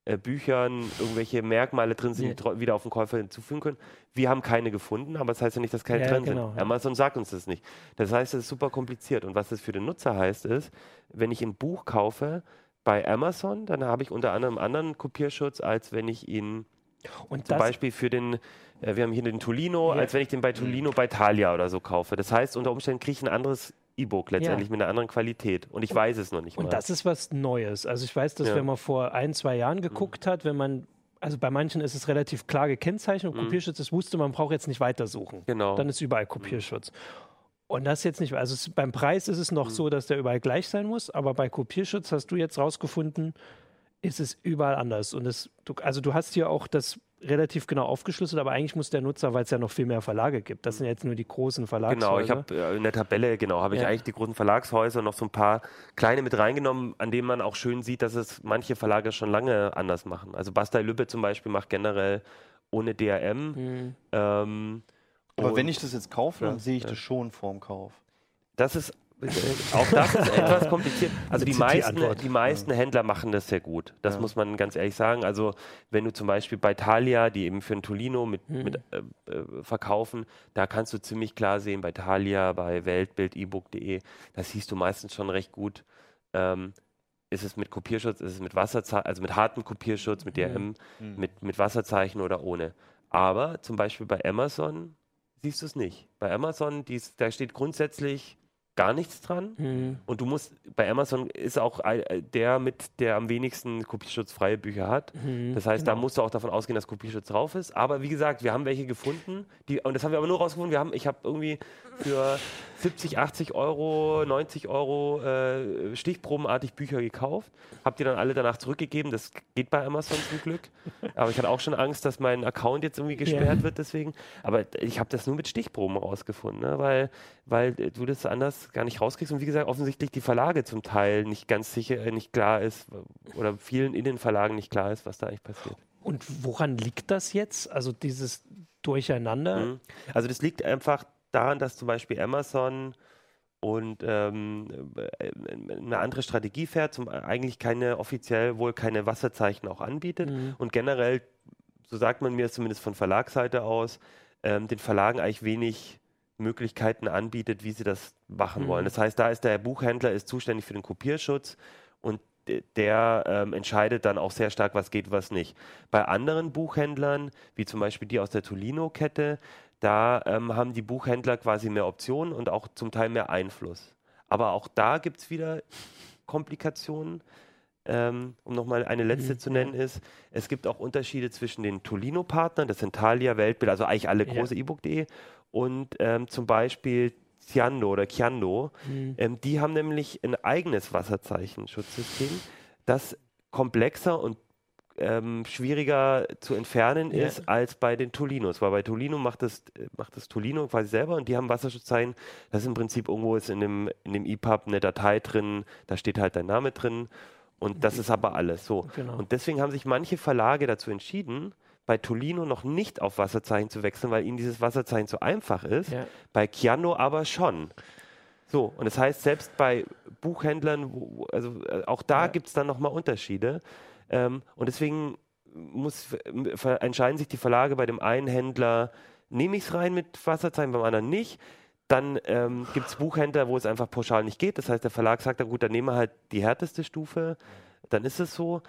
äh, Büchern irgendwelche Merkmale drin sind, die wieder auf den Käufer hinzufügen können. Wir haben keine gefunden, aber das heißt ja nicht, dass keine Ja, drin genau, sind. ja. Amazon sagt uns das nicht. Das heißt, es ist super kompliziert. Und was das für den Nutzer heißt, ist, wenn ich ein Buch kaufe bei Amazon, dann habe ich unter anderem anderen Kopierschutz, als wenn ich ihn Und zum Beispiel für den, äh, wir haben hier den Tolino, Ja. als wenn ich den bei Tolino bei Thalia oder so kaufe. Das heißt, unter Umständen kriege ich ein anderes E-Book letztendlich mit einer anderen Qualität. Und ich weiß es noch nicht mal. und das ist was Neues. Also ich weiß, dass Ja. wenn man vor ein, zwei Jahren geguckt hat, wenn man, also bei manchen ist es relativ klar gekennzeichnet und Kopierschutz, das wusste man, braucht jetzt nicht weitersuchen. Mhm. Genau. Dann ist überall Kopierschutz. Und das jetzt nicht, also es, beim Preis ist es noch Mhm. so, dass der überall gleich sein muss, aber bei Kopierschutz hast du jetzt rausgefunden, ist es überall anders. Und es, du, also du hast hier auch das relativ genau aufgeschlüsselt, aber eigentlich muss der Nutzer, weil es ja noch viel mehr Verlage gibt, das sind jetzt nur die großen Verlagshäuser. Genau, ich habe äh, in der Tabelle, genau, habe ich Ja. eigentlich die großen Verlagshäuser noch so ein paar kleine mit reingenommen, an denen man auch schön sieht, dass es manche Verlage schon lange anders machen. Also Bastei Lübbe zum Beispiel macht generell ohne DRM. Mhm. Ähm, Aber wenn ich das jetzt kaufe, dann Ja, sehe ich ja. das schon vorm Kauf. das ist auch das ist etwas kompliziert. Also die meisten, die meisten Händler machen das sehr gut. Das Ja. muss man ganz ehrlich sagen. Also wenn du zum Beispiel bei Thalia, die eben für ein Tolino mit, mit äh, äh, verkaufen, da kannst du ziemlich klar sehen, bei Thalia, bei Weltbild, ebook.de, da siehst du meistens schon recht gut, ähm, ist es mit Kopierschutz, ist es mit Wasserzeichen, also mit hartem Kopierschutz, mit DRM, mit, mit Wasserzeichen oder ohne. Aber zum Beispiel bei Amazon siehst du es nicht. Bei Amazon, dies, da steht grundsätzlich gar nichts dran. Mhm. Und du musst, bei Amazon ist auch äh, der mit, der am wenigsten kopierschutzfreie Bücher hat. Mhm. Das heißt, da musst du auch davon ausgehen, dass Kopierschutz drauf ist. Aber wie gesagt, wir haben welche gefunden, die, und das haben wir aber nur rausgefunden, wir haben, ich habe irgendwie für 70, 80 Euro, 90 Euro äh, stichprobenartig Bücher gekauft, habe die dann alle danach zurückgegeben. Das geht bei Amazon zum Glück. Aber ich hatte auch schon Angst, dass mein Account jetzt irgendwie gesperrt Ja. wird deswegen. Aber ich habe das nur mit Stichproben rausgefunden, ne? weil, weil du das anders gar nicht rauskriegst. Und wie gesagt, offensichtlich die Verlage zum Teil nicht ganz sicher, äh, nicht klar ist oder vielen in den Verlagen nicht klar ist, was da eigentlich passiert. Und woran liegt das jetzt? Also dieses Durcheinander? Mhm. Also das liegt einfach daran, dass zum Beispiel Amazon und ähm, äh, eine andere Strategie fährt, zum eigentlich keine offiziell wohl keine Wasserzeichen auch anbietet Mhm. und generell, so sagt man mir es zumindest von Verlagsseite aus, ähm, den Verlagen eigentlich wenig Möglichkeiten anbietet, wie sie das machen Mhm. wollen. Das heißt, da ist der Buchhändler ist zuständig für den Kopierschutz und de- der ähm, entscheidet dann auch sehr stark, was geht, was nicht. Bei anderen Buchhändlern, wie zum Beispiel die aus der Tolino-Kette, da ähm, haben die Buchhändler quasi mehr Optionen und auch zum Teil mehr Einfluss. Aber auch da gibt es wieder Komplikationen. Ähm, um nochmal eine letzte Mhm, zu nennen, ist, es gibt auch Unterschiede zwischen den Tolino-Partnern, das sind Thalia, Weltbild, also eigentlich alle Ja. große E-Book.de und ähm, zum Beispiel Ciando oder Chiando. Mhm. Ähm, die haben nämlich ein eigenes Wasserzeichenschutzsystem, das komplexer und ähm, schwieriger zu entfernen Ja. ist als bei den Tolinos. Weil bei Tolino macht das, macht das Tolino quasi selber und die haben Wasserschutzzeichen. Das ist im Prinzip irgendwo ist in dem, in dem EPUB eine Datei drin, da steht halt dein Name drin und das ist aber alles so. Genau. Und deswegen haben sich manche Verlage dazu entschieden, bei Tolino noch nicht auf Wasserzeichen zu wechseln, weil ihnen dieses Wasserzeichen zu einfach ist. Ja. Bei Chiano aber schon. So, und das heißt, selbst bei Buchhändlern, wo, also äh, auch da Ja. gibt es dann nochmal Unterschiede. Ähm, und deswegen muss, entscheiden sich die Verlage bei dem einen Händler, nehme ich es rein mit Wasserzeichen, beim anderen nicht. Dann ähm, gibt es Buchhändler, wo es einfach pauschal nicht geht. Das heißt, der Verlag sagt dann, gut, dann nehmen wir halt die härteste Stufe. Dann ist es so.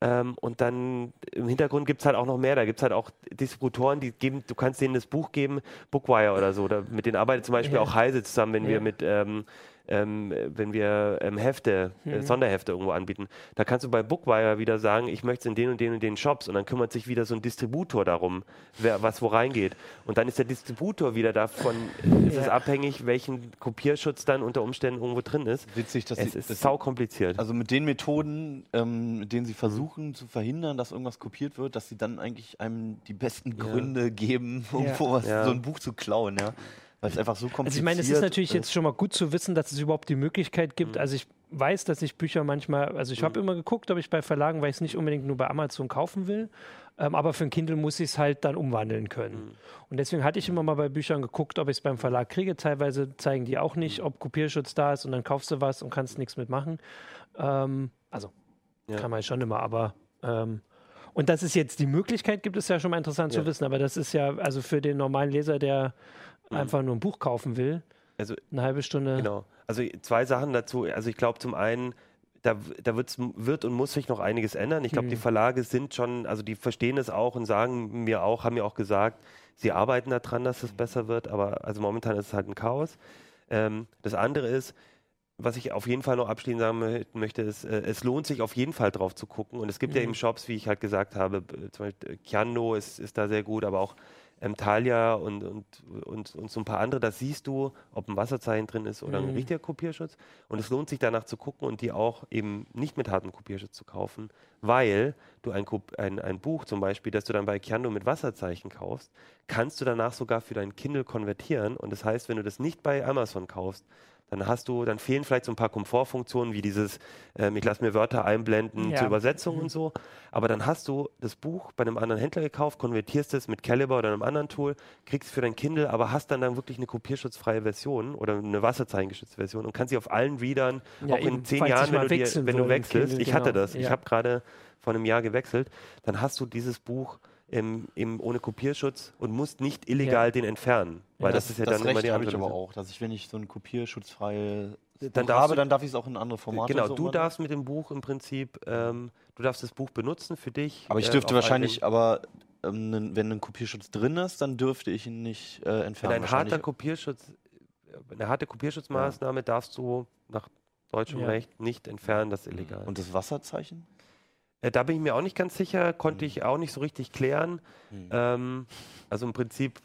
Ähm, und dann im Hintergrund gibt es halt auch noch mehr. Da gibt es halt auch Distributoren, die geben, du kannst denen das Buch geben, Bookwire oder so. Oder mit denen arbeitet zum Beispiel Ja. auch Heise zusammen, wenn Ja. wir mit ähm, ähm, wenn wir ähm, Hefte, äh, Mhm. Sonderhefte irgendwo anbieten. Da kannst du bei Bookwire wieder sagen, ich möchte es in den und den und den Shops und dann kümmert sich wieder so ein Distributor darum, wer, was wo reingeht. Und dann ist der Distributor wieder davon, ist es Ja. abhängig, welchen Kopierschutz dann unter Umständen irgendwo drin ist. Witzig, dass Es sie, ist dass sau kompliziert. Also mit den Methoden, ähm, mit denen sie versuchen zu verhindern, dass irgendwas kopiert wird, dass sie dann eigentlich einem die besten Ja. Gründe geben, irgendwo was, Ja. so ein Buch zu klauen, ja. Weil es einfach so kompliziert Also ich meine, es ist natürlich ist. jetzt schon mal gut zu wissen, dass es überhaupt die Möglichkeit gibt. Mhm. Also ich weiß, dass ich Bücher manchmal, also ich habe immer geguckt, ob ich bei Verlagen, weil ich es nicht unbedingt nur bei Amazon kaufen will, ähm, aber für ein Kindle muss ich es halt dann umwandeln können. Mhm. Und deswegen hatte ich immer mal bei Büchern geguckt, ob ich es beim Verlag kriege. Teilweise zeigen die auch nicht, ob Kopierschutz da ist und dann kaufst du was und kannst nichts mitmachen. Ähm, also Ja. kann man schon immer, aber ähm, und dass es jetzt die Möglichkeit gibt, ist ja schon mal interessant Ja. zu wissen. Aber das ist ja also für den normalen Leser, der einfach nur ein Buch kaufen will, Also eine halbe Stunde. Genau. Also zwei Sachen dazu. Also ich glaube zum einen, da, da wird und muss sich noch einiges ändern. Ich glaube, Hm. die Verlage sind schon, also die verstehen es auch und sagen mir auch, haben mir auch gesagt, sie arbeiten daran, dass es besser wird, aber also momentan ist es halt ein Chaos. Ähm, das andere ist, was ich auf jeden Fall noch abschließend sagen mö- möchte, ist, äh, es lohnt sich auf jeden Fall drauf zu gucken. Und es gibt ja Mhm. eben Shops, wie ich halt gesagt habe, zum Beispiel Chiando ist, ist da sehr gut, aber auch ähm, Thalia und, und, und, und so ein paar andere, da siehst du, ob ein Wasserzeichen drin ist oder ein Mhm. richtiger Kopierschutz. Und es lohnt sich danach zu gucken und die auch eben nicht mit hartem Kopierschutz zu kaufen, weil du ein, ein, ein Buch zum Beispiel, das du dann bei Chiando mit Wasserzeichen kaufst, kannst du danach sogar für dein Kindle konvertieren. Und das heißt, wenn du das nicht bei Amazon kaufst, dann hast du, dann fehlen vielleicht so ein paar Komfortfunktionen wie dieses, ähm, ich lasse mir Wörter einblenden Ja. zur Übersetzung Mhm. und so. Aber dann hast du das Buch bei einem anderen Händler gekauft, konvertierst es mit Caliber oder einem anderen Tool, kriegst für dein Kindle, aber hast dann dann wirklich eine kopierschutzfreie Version oder eine wasserzeichengeschützte Version und kannst sie auf allen Readern, Ja, auch eben, in zehn Jahren, ich wenn du, dir, wenn du wechselst, Kindle, ich hatte genau, das, ich ja. habe gerade vor einem Jahr gewechselt, dann hast du dieses Buch im, im, ohne Kopierschutz und musst nicht illegal Ja. den entfernen. Weil das, ist ja dann immer Recht die habe ich aber auch, dass ich, wenn ich so ein kopierschutzfreie Dann Buch darfst habe, du- dann darf ich es auch in andere Formate Genau, so du darfst mit dem Buch im Prinzip, ähm, du darfst das Buch benutzen für dich. Aber ich äh, dürfte all wahrscheinlich, aber ähm, wenn ein Kopierschutz drin ist, dann dürfte ich ihn nicht äh, Wenn entfernen. ein wahrscheinlich. harter Kopierschutz, äh, eine harte Kopierschutzmaßnahme darfst du nach deutschem Ja. Recht nicht entfernen, das ist illegal. Und das Wasserzeichen? Äh, da bin ich mir auch nicht ganz sicher, konnte Hm. ich auch nicht so richtig klären. Hm. Ähm, also im Prinzip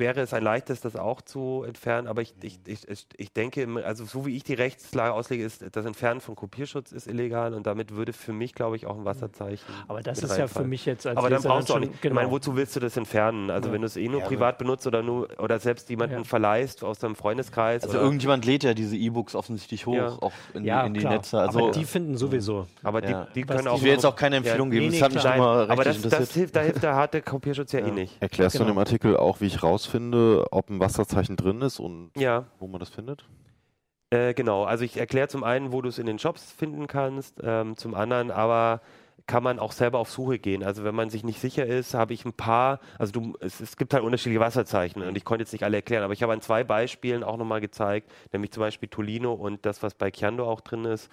wäre es ein leichtes, das auch zu entfernen, aber ich, ich, ich, ich- ich denke, also so wie ich die Rechtslage auslege, ist das Entfernen von Kopierschutz ist illegal und damit würde für mich, glaube ich, auch ein Wasserzeichen. Aber das ist ja für mich jetzt als Aber dann brauchst du auch nicht. Ich Genau. meine, wozu willst du das entfernen? Also Ja. wenn du es eh nur Ja, privat benutzt oder nur oder selbst jemanden Ja. verleihst aus deinem Freundeskreis. Also oder, irgendjemand lädt ja diese E-Books offensichtlich hoch, Ja. auch in, in die klar. Netze. Also aber die finden sowieso. aber die, Ja. die können auch. ich will jetzt auch keine Empfehlung Ja, geben, nee, das nee, hat mich immer aber rechtlich das, das hilft, da hilft der harte Kopierschutz ja, eh nicht. Erklärst du in Genau. dem Artikel auch, wie ich rausfinde, ob ein Wasserzeichen drin ist und Ja, wo man das findet? äh, genau. Also ich erkläre zum einen, wo du es in den Shops finden kannst, ähm, zum anderen aber kann man auch selber auf Suche gehen. Also wenn man sich nicht sicher ist, habe ich ein paar, also du, es, es gibt halt unterschiedliche Wasserzeichen und ich konnte jetzt nicht alle erklären, aber ich habe an zwei Beispielen auch nochmal gezeigt, nämlich zum Beispiel Tolino und das, was bei Chiando auch drin ist,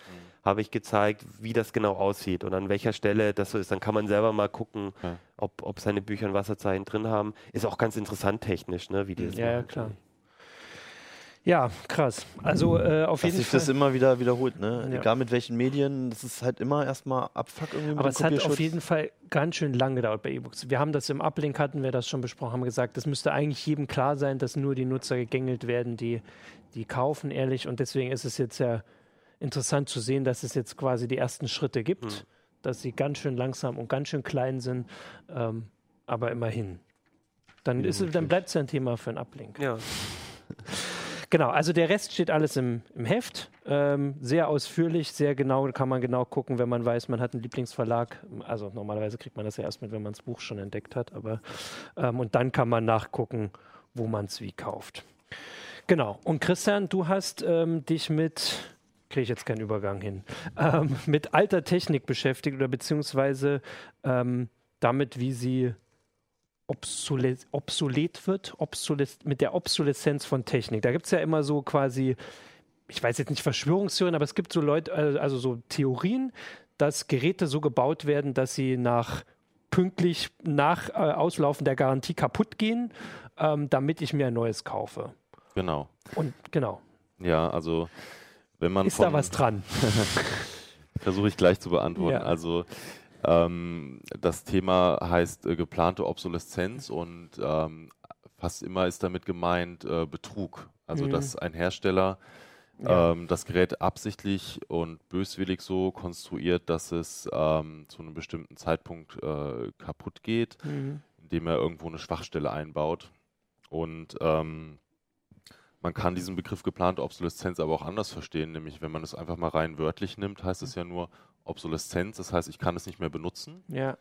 habe ich gezeigt, wie das genau aussieht und an welcher Stelle das so ist. Dann kann man selber mal gucken, Ja. ob, ob seine Bücher ein Wasserzeichen drin haben. Ist auch ganz interessant technisch, ne, wie die das Ja, ja, machen. klar. Ja, krass. Also äh, auf dass jeden sich Fall. das immer wieder wiederholt, ne? Ja. Egal mit welchen Medien, das ist halt immer erstmal Abfuck irgendwie Aber es hat auf jeden Fall ganz schön lang gedauert bei E-Books. Wir haben das im Uplink, hatten wir das schon besprochen, haben gesagt, es müsste eigentlich jedem klar sein, dass nur die Nutzer gegängelt werden, die, die kaufen, ehrlich. Und deswegen ist es jetzt ja interessant zu sehen, dass es jetzt quasi die ersten Schritte gibt, Mhm. dass sie ganz schön langsam und ganz schön klein sind, ähm, aber immerhin. Dann, ist, dann bleibt es ja ein Thema für einen Uplink. Ja. Genau, also der Rest steht alles im, im Heft. Ähm, sehr ausführlich, sehr genau, kann man genau gucken, wenn man weiß, man hat einen Lieblingsverlag. Also normalerweise kriegt man das ja erst mit, wenn man das Buch schon entdeckt hat. Aber ähm, und dann kann man nachgucken, wo man es wie kauft. Genau. Und Christian, du hast ähm, dich mit, kriege ich jetzt keinen Übergang hin, ähm, mit alter Technik beschäftigt oder beziehungsweise ähm, damit, wie sie obsole obsolet wird, obsoles mit der Obsoleszenz von Technik. Da gibt es ja immer so quasi, ich weiß jetzt nicht Verschwörungstheorien, aber es gibt so Leute, äh, also so Theorien, dass Geräte so gebaut werden, dass sie nach pünktlich nach äh, Auslaufen der Garantie kaputt gehen, ähm, damit ich mir ein neues kaufe. Genau. Und genau, Ja, also wenn man ist da was dran? versuche ich gleich zu beantworten. Ja. Also ähm, das Thema heißt äh, geplante Obsoleszenz und ähm, fast immer ist damit gemeint äh, Betrug. Also Mhm. dass ein Hersteller Ja. ähm, das Gerät absichtlich und böswillig so konstruiert, dass es ähm, zu einem bestimmten Zeitpunkt äh, kaputt geht, Mhm. indem er irgendwo eine Schwachstelle einbaut. Und ähm, man kann diesen Begriff geplante Obsoleszenz aber auch anders verstehen, nämlich wenn man es einfach mal rein wörtlich nimmt, heißt es ja nur Obsoleszenz, das heißt, ich kann es nicht mehr benutzen. Ja,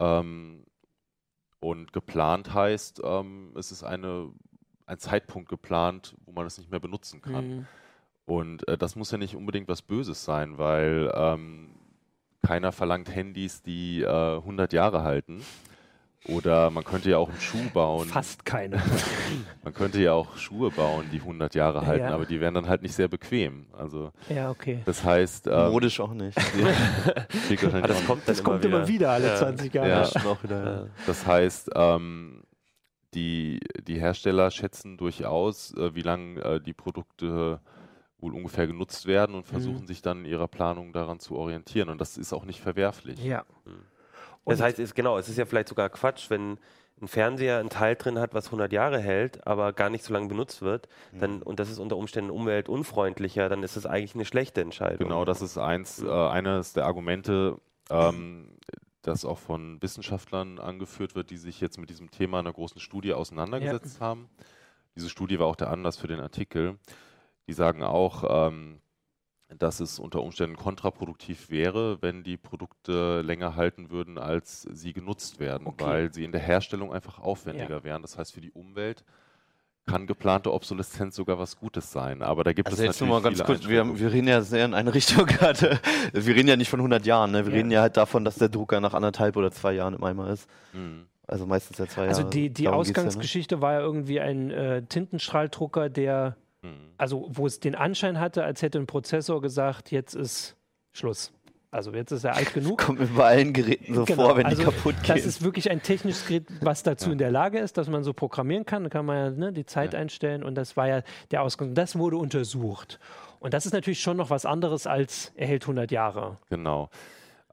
Ähm, und geplant heißt, ähm, es ist eine, ein Zeitpunkt geplant, wo man es nicht mehr benutzen kann. Mhm. Und äh, das muss ja nicht unbedingt was Böses sein, weil ähm, keiner verlangt Handys, die äh, 100 Jahre halten. Oder man könnte ja auch einen Schuh bauen. fast keine. Man könnte ja auch Schuhe bauen, die 100 Jahre halten, Ja. aber die wären dann halt nicht sehr bequem. Also ja, okay. das heißt, ähm, Modisch auch nicht. wahrscheinlich Ah, das kommt, Das kommt immer wieder alle Ja. 20 Jahre. Ja. Schon auch wieder, ja. Das heißt, ähm, die, die Hersteller schätzen durchaus, äh, wie lange äh, die Produkte wohl ungefähr genutzt werden und versuchen sich dann in ihrer Planung daran zu orientieren. Und das ist auch nicht verwerflich. Ja. Das Und- heißt, ist, genau, es ist ja vielleicht sogar Quatsch, wenn ein Fernseher einen Teil drin hat, was 100 Jahre hält, aber gar nicht so lange benutzt wird, dann, und das ist unter Umständen umweltunfreundlicher, dann ist das eigentlich eine schlechte Entscheidung. Genau, das ist eins, äh, eines der Argumente, ähm, das auch von Wissenschaftlern angeführt wird, die sich jetzt mit diesem Thema in einer großen Studie auseinandergesetzt haben. Diese Studie war auch der Anlass für den Artikel. die sagen auch, ähm, dass es unter Umständen kontraproduktiv wäre, wenn die Produkte länger halten würden, als sie genutzt werden, Okay. weil sie in der Herstellung einfach aufwendiger Ja. wären. Das heißt, für die Umwelt kann geplante Obsoleszenz sogar was Gutes sein. Aber da gibt Also es jetzt nur natürlich mal ganz viele kurz, wir, wir reden ja sehr in eine Richtung gerade. Wir reden ja nicht von 100 Jahren, ne? wir Ja. reden ja halt davon, dass der Drucker nach anderthalb oder zwei Jahren im Eimer ist. Mhm. Also meistens ja zwei Also Jahre. die, die Darum geht's ja, ne? Ausgangsgeschichte war ja irgendwie ein äh, Tintenstrahldrucker, der, Mhm. also wo es den Anschein hatte, als hätte ein Prozessor gesagt, jetzt ist Schluss. Also jetzt ist er alt genug. Kommt mir bei allen Geräten so Genau, vor, wenn also die kaputt gehen. Das ist wirklich ein technisches Gerät, was dazu in der Lage ist, dass man so programmieren kann. Da kann man ja ne, die Zeit Ja. einstellen und das war ja der Ausgang. Das wurde untersucht. Und das ist natürlich schon noch was anderes als er hält 100 Jahre. Genau.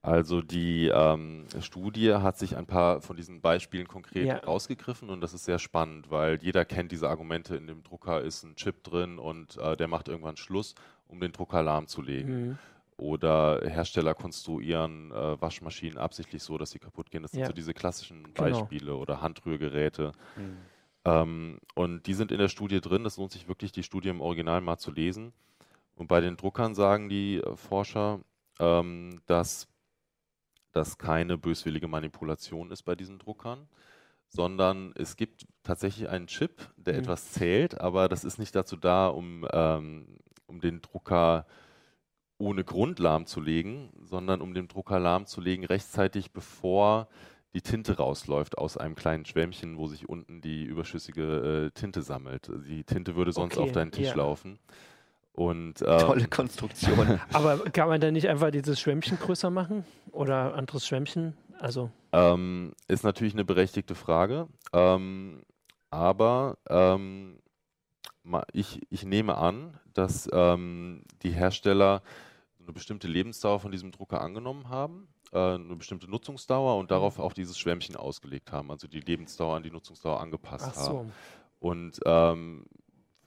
Also die ähm, Studie hat sich ein paar von diesen Beispielen konkret Ja. rausgegriffen und das ist sehr spannend, weil jeder kennt diese Argumente, in dem Drucker ist ein Chip drin und äh, der macht irgendwann Schluss, um den Drucker lahmzulegen. Mhm. Oder Hersteller konstruieren äh, Waschmaschinen absichtlich so, dass sie kaputt gehen. Das sind Ja. so diese klassischen Genau. Beispiele oder Handrührgeräte. Mhm. Ähm, und die sind in der Studie drin. Es lohnt sich wirklich, die Studie im Original mal zu lesen. Und bei den Druckern sagen die äh, Forscher, ähm, dass das keine böswillige Manipulation ist bei diesen Druckern, sondern es gibt tatsächlich einen Chip, der Mhm. etwas zählt, aber das ist nicht dazu da, um, ähm, um den Drucker ohne Grund lahmzulegen, sondern um den Drucker lahmzulegen rechtzeitig, bevor die Tinte rausläuft aus einem kleinen Schwämmchen, wo sich unten die überschüssige äh, Tinte sammelt. Die Tinte würde sonst Okay, auf deinen Tisch ja. laufen. Und, ähm, Tolle Konstruktion. Aber kann man dann nicht einfach dieses Schwämmchen größer machen? Oder anderes Schwämmchen? Also, Ähm, ist natürlich eine berechtigte Frage, ähm, aber ähm, ich, ich nehme an, dass ähm, die Hersteller eine bestimmte Lebensdauer von diesem Drucker angenommen haben, äh, eine bestimmte Nutzungsdauer und darauf auch dieses Schwämmchen ausgelegt haben, also die Lebensdauer an die Nutzungsdauer angepasst ach so. haben. Und ähm,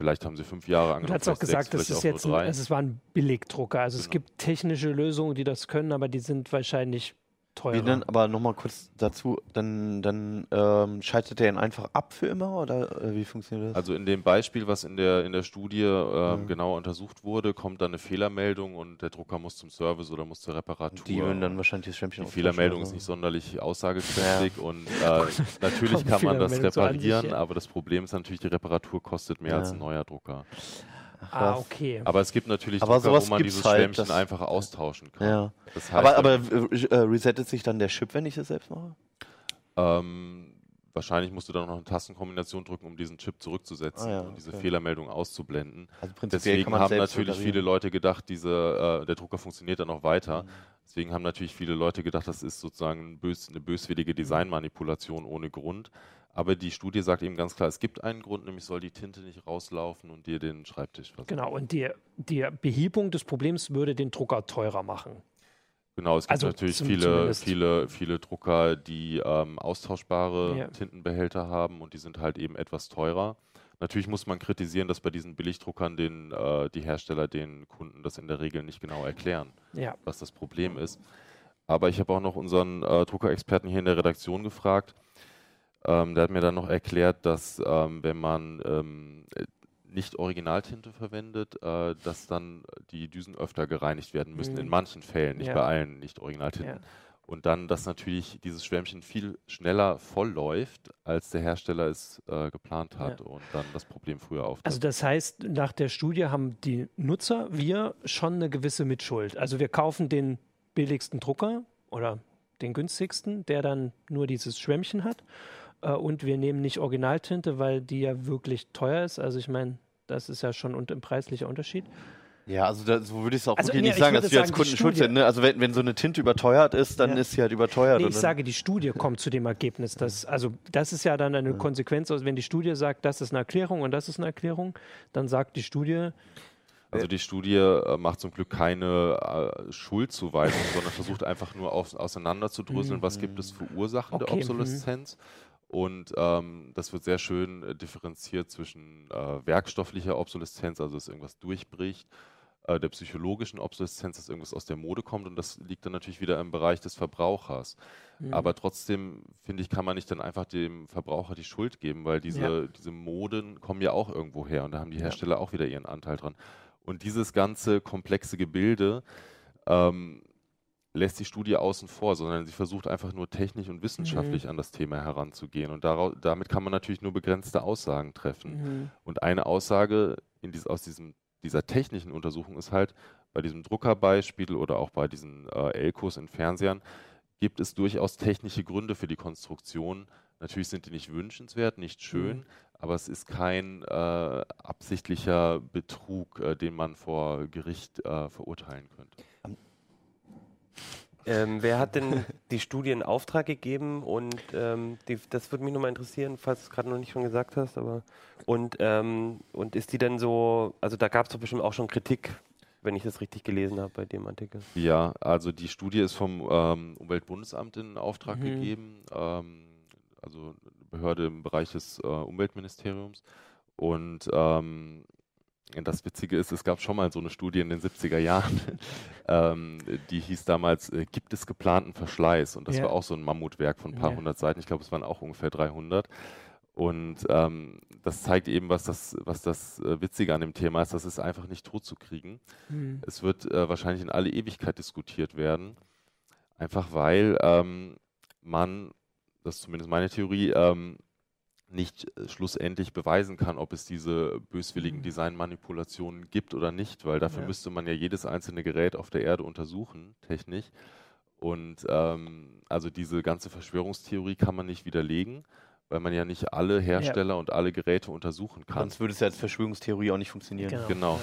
vielleicht haben sie fünf Jahre Du angenommen. hast auch gesagt, sechs, das ist jetzt ein, es war ein Billigdrucker. Also es Genau. gibt technische Lösungen, die das können, aber die sind wahrscheinlich teurer. Wie denn, aber nochmal kurz dazu, dann, dann ähm, schaltet der ihn einfach ab für immer oder äh, wie funktioniert das? Also in dem Beispiel, was in der, in der Studie äh, Mhm. genau untersucht wurde, kommt dann eine Fehlermeldung und der Drucker muss zum Service oder muss zur Reparatur. die würden dann wahrscheinlich das Schwämmchen die Fehlermeldung ist nicht sonderlich aussagekräftig und äh, natürlich kann man das reparieren, ja. aber das Problem ist natürlich, die Reparatur kostet mehr als Ja. ein neuer Drucker. Ah, okay. Aber es gibt natürlich Aber Drucker, wo man dieses halt, Schwämmchen einfach austauschen kann. Ja. Das heißt, Aber, aber äh, äh, resettet sich dann der Chip, wenn ich das selbst mache? Ähm, wahrscheinlich musst du dann noch eine Tastenkombination drücken, um diesen Chip zurückzusetzen Ah ja, und diese okay. Fehlermeldung auszublenden. Also prinzipiell Deswegen haben natürlich viele Leute gedacht, diese, äh, der Drucker funktioniert dann noch weiter. Mhm. Deswegen haben natürlich viele Leute gedacht, das ist sozusagen ein bös, eine böswillige Designmanipulation ohne Grund. Aber die Studie sagt eben ganz klar, es gibt einen Grund, nämlich soll die Tinte nicht rauslaufen und dir den Schreibtisch versauen. Genau, und die, die Behebung des Problems würde den Drucker teurer machen. Genau, es gibt Also natürlich zum- viele, zumindest. viele, viele Drucker, die ähm, austauschbare Ja. Tintenbehälter haben und die sind halt eben etwas teurer. Natürlich muss man kritisieren, dass bei diesen Billigdruckern den, äh, die Hersteller den Kunden das in der Regel nicht genau erklären, Ja, was das Problem ist. Aber ich habe auch noch unseren äh, Druckerexperten hier in der Redaktion gefragt. Ähm, der hat mir dann noch erklärt, dass ähm, wenn man ähm, äh, nicht Originaltinte verwendet, äh, dass dann die Düsen öfter gereinigt werden müssen. Mhm. In manchen Fällen, nicht Ja. bei allen nicht Originaltinten. Ja. Und dann, dass natürlich dieses Schwämmchen viel schneller voll läuft, als der Hersteller es äh, geplant hat und dann das Problem früher auftritt. also das heißt, nach der Studie haben die Nutzer, wir, schon eine gewisse Mitschuld. Also wir kaufen den billigsten Drucker oder den günstigsten, der dann nur dieses Schwämmchen hat. Äh, und wir nehmen nicht Originaltinte, weil die ja wirklich teuer ist. Also ich meine, das ist ja schon ein preislicher Unterschied. Ja, also da, so würde ich es auch Also, wirklich nee, nicht ich sagen, dass wir als Kunden schuld sind. Ne? Also wenn, wenn so eine Tinte überteuert ist, dann Ja. ist sie halt überteuert. Nee, ich sage, die Studie kommt zu dem Ergebnis. Dass, also das ist ja dann eine Konsequenz, aus wenn die Studie sagt, das ist eine Erklärung und das ist eine Erklärung, dann sagt die Studie, Also die Studie äh, macht zum Glück keine äh, Schuldzuweisung, sondern versucht einfach nur auf, auseinanderzudröseln, was gibt es für Ursachen der Okay, mhm. Und ähm, das wird sehr schön äh, differenziert zwischen äh, werkstofflicher Obsoleszenz, also dass irgendwas durchbricht, äh, der psychologischen Obsoleszenz, dass irgendwas aus der Mode kommt und das liegt dann natürlich wieder im Bereich des Verbrauchers. Mhm. Aber trotzdem, finde ich, kann man nicht dann einfach dem Verbraucher die Schuld geben, weil diese, Ja. diese Moden kommen ja auch irgendwo her und da haben die Ja. Hersteller auch wieder ihren Anteil dran. Und dieses ganze komplexe Gebilde ähm, lässt die Studie außen vor, sondern sie versucht einfach nur technisch und wissenschaftlich an das Thema heranzugehen. Und darau- damit kann man natürlich nur begrenzte Aussagen treffen. Mhm. Und eine Aussage in dies, aus diesem, dieser technischen Untersuchung ist halt, bei diesem Druckerbeispiel oder auch bei diesen äh, Elkos in Fernsehern gibt es durchaus technische Gründe für die Konstruktion. Natürlich sind die nicht wünschenswert, nicht schön, Mhm. aber es ist kein äh, absichtlicher Betrug, äh, den man vor Gericht äh, verurteilen könnte. Ähm, wer hat denn die Studie in Auftrag gegeben? Und ähm, die, das würde mich nochmal interessieren, falls du es gerade noch nicht schon gesagt hast. Aber und, ähm, und ist die denn so, also da gab es doch bestimmt auch schon Kritik, wenn ich das richtig gelesen habe bei dem Artikel. Ja, also die Studie ist vom ähm, Umweltbundesamt in Auftrag Mhm. gegeben, ähm, also eine Behörde im Bereich des äh, Umweltministeriums. Und ähm, das Witzige ist, es gab schon mal so eine Studie in den 70er Jahren, ähm, die hieß damals, äh, gibt es geplanten Verschleiß? Und das Ja. war auch so ein Mammutwerk von ein paar Ja. hundert Seiten. Ich glaube, es waren auch ungefähr 300. Und ähm, das zeigt eben, was das, was das äh, Witzige an dem Thema ist, das ist einfach nicht totzukriegen. Mhm. Es wird äh, wahrscheinlich in alle Ewigkeit diskutiert werden, einfach weil ähm, man, das ist zumindest meine Theorie, ähm, nicht äh, schlussendlich beweisen kann, ob es diese böswilligen Mhm. Designmanipulationen gibt oder nicht, weil dafür Ja. müsste man ja jedes einzelne Gerät auf der Erde untersuchen, technisch. Und ähm, also diese ganze Verschwörungstheorie kann man nicht widerlegen, weil man ja nicht alle Hersteller und alle Geräte untersuchen kann. Sonst würde es ja als Verschwörungstheorie auch nicht funktionieren. Genau. Genau.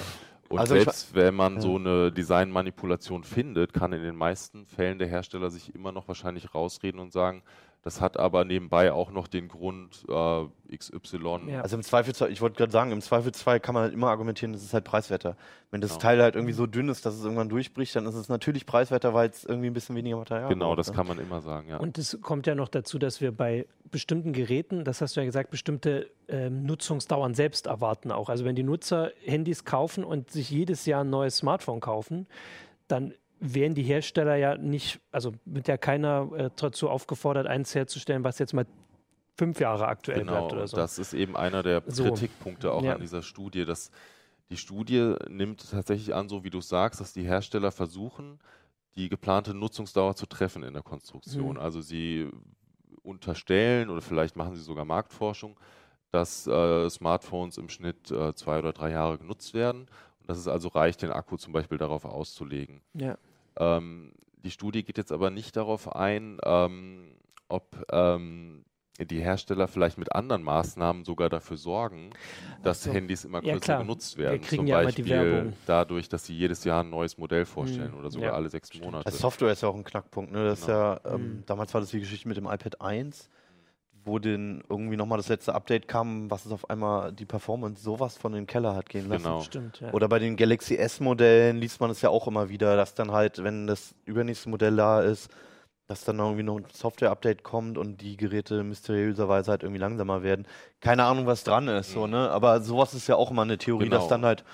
Und Also selbst wenn man ja. so eine Designmanipulation findet, kann in den meisten Fällen der Hersteller sich immer noch wahrscheinlich rausreden und sagen, das hat aber nebenbei auch noch den Grund äh, XY. Ja. Also im Zweifelsfall, ich wollte gerade sagen, im Zweifelsfall kann man halt immer argumentieren, das ist halt preiswerter. Wenn das Genau. Teil halt irgendwie so dünn ist, dass es irgendwann durchbricht, dann ist es natürlich preiswerter, weil es irgendwie ein bisschen weniger Material Genau, braucht, das ne? kann man immer sagen, ja. Und es kommt ja noch dazu, dass wir bei bestimmten Geräten, das hast du ja gesagt, bestimmte ähm, Nutzungsdauern selbst erwarten auch. Also wenn die Nutzer Handys kaufen und sich jedes Jahr ein neues Smartphone kaufen, dann wären die Hersteller ja nicht, also wird ja keiner äh, dazu aufgefordert, eins herzustellen, was jetzt mal fünf Jahre aktuell Genau, bleibt oder so. das ist eben einer der So. Kritikpunkte auch Ja. an dieser Studie, dass die Studie nimmt tatsächlich an, so wie du sagst, dass die Hersteller versuchen, die geplante Nutzungsdauer zu treffen in der Konstruktion. Mhm. Also sie unterstellen oder vielleicht machen sie sogar Marktforschung, dass äh, Smartphones im Schnitt äh, zwei oder drei Jahre genutzt werden und dass es also reicht, den Akku zum Beispiel darauf auszulegen. ja. Ähm, die Studie geht jetzt aber nicht darauf ein, ähm, ob ähm, die Hersteller vielleicht mit anderen Maßnahmen sogar dafür sorgen, dass so. Handys immer Ja, kürzer Wir werden. Zum ja Beispiel dadurch, dass sie jedes Jahr ein neues Modell vorstellen Mhm. oder sogar Ja, alle sechs Monate. Also Software ist ja auch ein Knackpunkt. Ne? Das ist Genau. ja, ähm, Mhm. Damals war das die Geschichte mit dem iPad 1, wo denn irgendwie nochmal das letzte Update kam, was es auf einmal die Performance sowas von in den Keller hat gehen lassen. Genau. Stimmt, ja. Oder bei den Galaxy S-Modellen liest man es ja auch immer wieder, dass dann halt, wenn das übernächste Modell da ist, dass dann irgendwie noch ein Software-Update kommt und die Geräte mysteriöserweise halt irgendwie langsamer werden. Keine Ahnung, was dran ist, so, Mhm. ne? Aber sowas ist ja auch immer eine Theorie, Genau. dass dann halt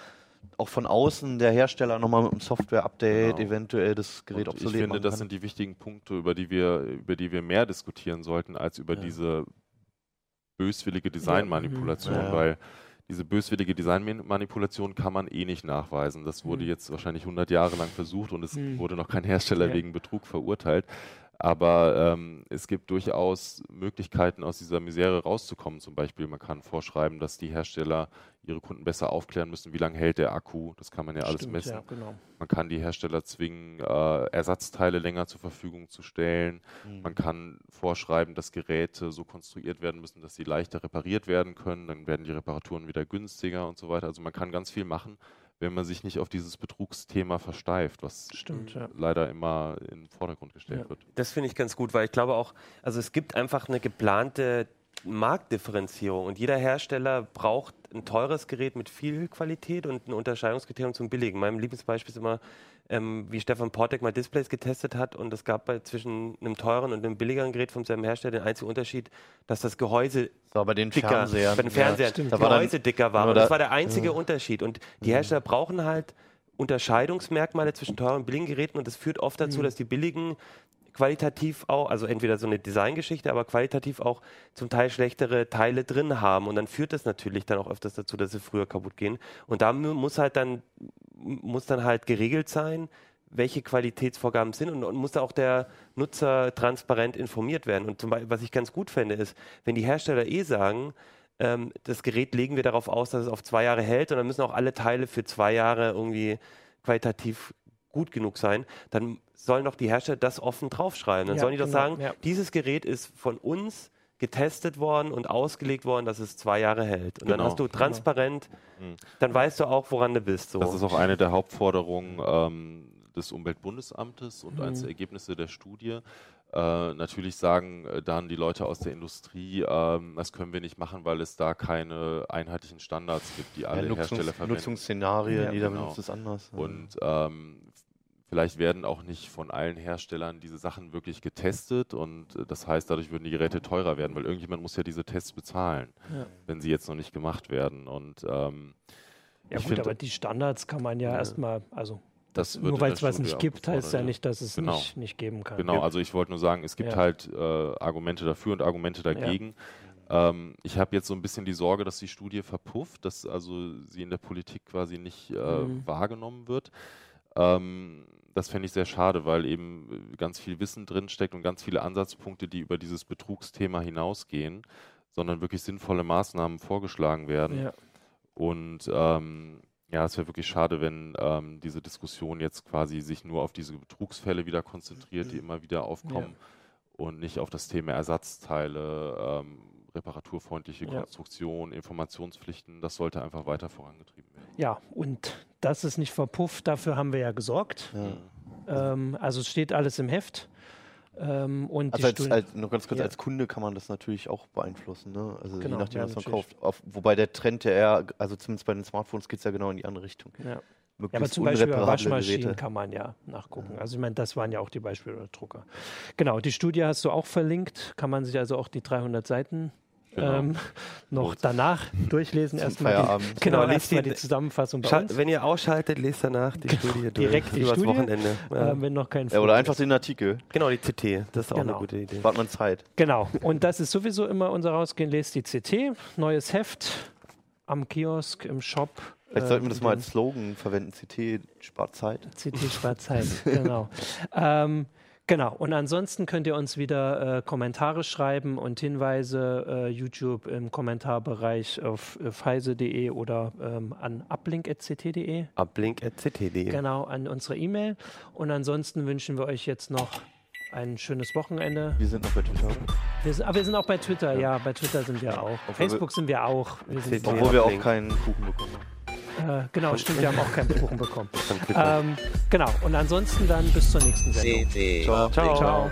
auch von außen der Hersteller nochmal mit einem Software-Update Genau. eventuell das Gerät Und ich obsolet finde, machen das sind die wichtigen Punkte, über die wir, über die wir mehr diskutieren sollten, als über Ja. diese böswillige Designmanipulation, Ja. weil diese böswillige Designmanipulation kann man eh nicht nachweisen. Das wurde Mhm. jetzt wahrscheinlich 100 Jahre lang versucht und es Mhm. wurde noch kein Hersteller Ja. wegen Betrug verurteilt. Aber ähm, es gibt durchaus Möglichkeiten, aus dieser Misere rauszukommen. Zum Beispiel, man kann vorschreiben, dass die Hersteller ihre Kunden besser aufklären müssen, wie lange hält der Akku. Das kann man ja alles Stimmt, messen. Ja, genau. Man kann die Hersteller zwingen, äh, Ersatzteile länger zur Verfügung zu stellen. Mhm. Man kann vorschreiben, dass Geräte so konstruiert werden müssen, dass sie leichter repariert werden können. Dann werden die Reparaturen wieder günstiger und so weiter. Also man kann ganz viel machen, wenn man sich nicht auf dieses Betrugsthema versteift, was Stimmt, ja. leider immer in den Vordergrund gestellt Ja. wird. Das finde ich ganz gut, weil ich glaube auch, also es gibt einfach eine geplante Marktdifferenzierung und jeder Hersteller braucht ein teures Gerät mit viel Qualität und ein Unterscheidungskriterium zum billigen. Mein Lieblingsbeispiel ist immer, ähm, wie Stefan Portek mal Displays getestet hat und es gab bei, zwischen einem teuren und einem billigeren Gerät von seinem Hersteller den einzigen Unterschied, dass das Gehäuse So, bei den dicker, Fernsehern. bei den Fernsehern stimmt. Da war dann- Gehäuse dicker war. Und das da- war der einzige Unterschied. Und die Hersteller brauchen halt Unterscheidungsmerkmale zwischen teuren und billigen Geräten und das führt oft dazu, Mhm. dass die billigen qualitativ auch, also entweder so eine Designgeschichte, aber qualitativ auch zum Teil schlechtere Teile drin haben. Und dann führt das natürlich dann auch öfters dazu, dass sie früher kaputt gehen. Und da mu- muss halt dann, muss dann halt geregelt sein, welche Qualitätsvorgaben sind und, und muss da auch der Nutzer transparent informiert werden. Und zum Beispiel, was ich ganz gut fände, ist, wenn die Hersteller eh sagen, ähm, das Gerät legen wir darauf aus, dass es auf zwei Jahre hält und dann müssen auch alle Teile für zwei Jahre irgendwie qualitativ gut genug sein, dann sollen doch die Hersteller das offen draufschreiben. Dann Ja, sollen die doch genau, sagen, ja. dieses Gerät ist von uns getestet worden und ausgelegt worden, dass es zwei Jahre hält. Und dann Genau. hast du transparent, Mhm. dann weißt du auch, woran du bist. So. Das ist auch eine der Hauptforderungen ähm, des Umweltbundesamtes und als Mhm. Ergebnisse der Studie. Äh, natürlich sagen äh, dann die Leute aus der Industrie, ähm, das können wir nicht machen, weil es da keine einheitlichen Standards gibt, die alle Ja, Hersteller Nutzungs verwenden. Nutzungsszenarien, Ja, jeder genau. benutzt es anders. Und ähm, vielleicht werden auch nicht von allen Herstellern diese Sachen wirklich getestet und äh, das heißt, dadurch würden die Geräte teurer werden, weil irgendjemand muss ja diese Tests bezahlen, Ja. wenn sie jetzt noch nicht gemacht werden. Und ähm, Ja ich gut, find, aber die Standards kann man ja, Ja. erstmal, also nur weil es was nicht gibt, heißt ja nicht, dass es Genau. nicht, nicht geben kann. Genau, also ich wollte nur sagen, es gibt Ja. halt äh, Argumente dafür und Argumente dagegen. Ähm, ich habe jetzt so ein bisschen die Sorge, dass die Studie verpufft, dass also sie in der Politik quasi nicht äh, Mhm. wahrgenommen wird. Ähm, das fände ich sehr schade, weil eben äh, ganz viel Wissen drinsteckt und ganz viele Ansatzpunkte, die über dieses Betrugsthema hinausgehen, sondern wirklich sinnvolle Maßnahmen vorgeschlagen werden. Ja. Und ähm, ja, es wäre wirklich schade, wenn ähm, diese Diskussion jetzt quasi sich nur auf diese Betrugsfälle wieder konzentriert, die immer wieder aufkommen und nicht auf das Thema Ersatzteile, ähm, reparaturfreundliche Ja. Konstruktion, Informationspflichten. Das sollte einfach weiter vorangetrieben werden. ja, und das ist nicht verpufft, dafür haben wir ja gesorgt. Ja. Ähm, also es steht alles im Heft. Ähm, und Also die als, Studie- als, nur ganz kurz, Ja. als Kunde kann man das natürlich auch beeinflussen. Ne? Also Genau, je nachdem, ja, was man natürlich. kauft. Auf, wobei der Trend ja eher, also zumindest bei den Smartphones geht es ja genau in die andere Richtung. ja. Ja, aber zum Beispiel bei Waschmaschinen Geräte. kann man ja nachgucken. Also ich meine, das waren ja auch die Beispiele oder Drucker. Genau, die Studie hast du auch verlinkt. Kann man sich also auch die 300 Seiten Genau. ähm, noch sich. danach durchlesen. Erstmal die, Feierabend. genau, Genau, lest die- die Zusammenfassung bei uns. Wenn ihr ausschaltet, lest danach die Studie durch. direkt die Übers Studie, Wochenende. Ja. Ähm, wenn noch kein Ja, oder einfach den Artikel. genau, die CT. Das ist auch Genau. eine gute Idee. Spart man Zeit. Genau, und das ist sowieso immer unser Rausgehen. Lest die CT, neues Heft am Kiosk, im Shop. Vielleicht äh, sollten wir das mal den- als Slogan verwenden. CT spart Zeit. CT Schwarzheit, genau. Ähm, genau, und ansonsten könnt ihr uns wieder äh, Kommentare schreiben und Hinweise, äh, YouTube im Kommentarbereich auf, auf heise.de oder ähm, an uplink.ct.de, Ablink.ct.de. genau, an unsere E-Mail. Und ansonsten wünschen wir euch jetzt noch ein schönes Wochenende. Wir sind noch bei Twitter. oder? Wir sind, aber wir sind auch bei Twitter, ja, bei Twitter sind wir auch. wir- Facebook sind wir auch. Wir. Obwohl wir auch keinen Kuchen bekommen haben. Äh, genau, stimmt, wir haben auch keinen Kuchen bekommen. Ähm, genau, und ansonsten dann bis zur nächsten Sendung. Ciao. Uplink. Ciao.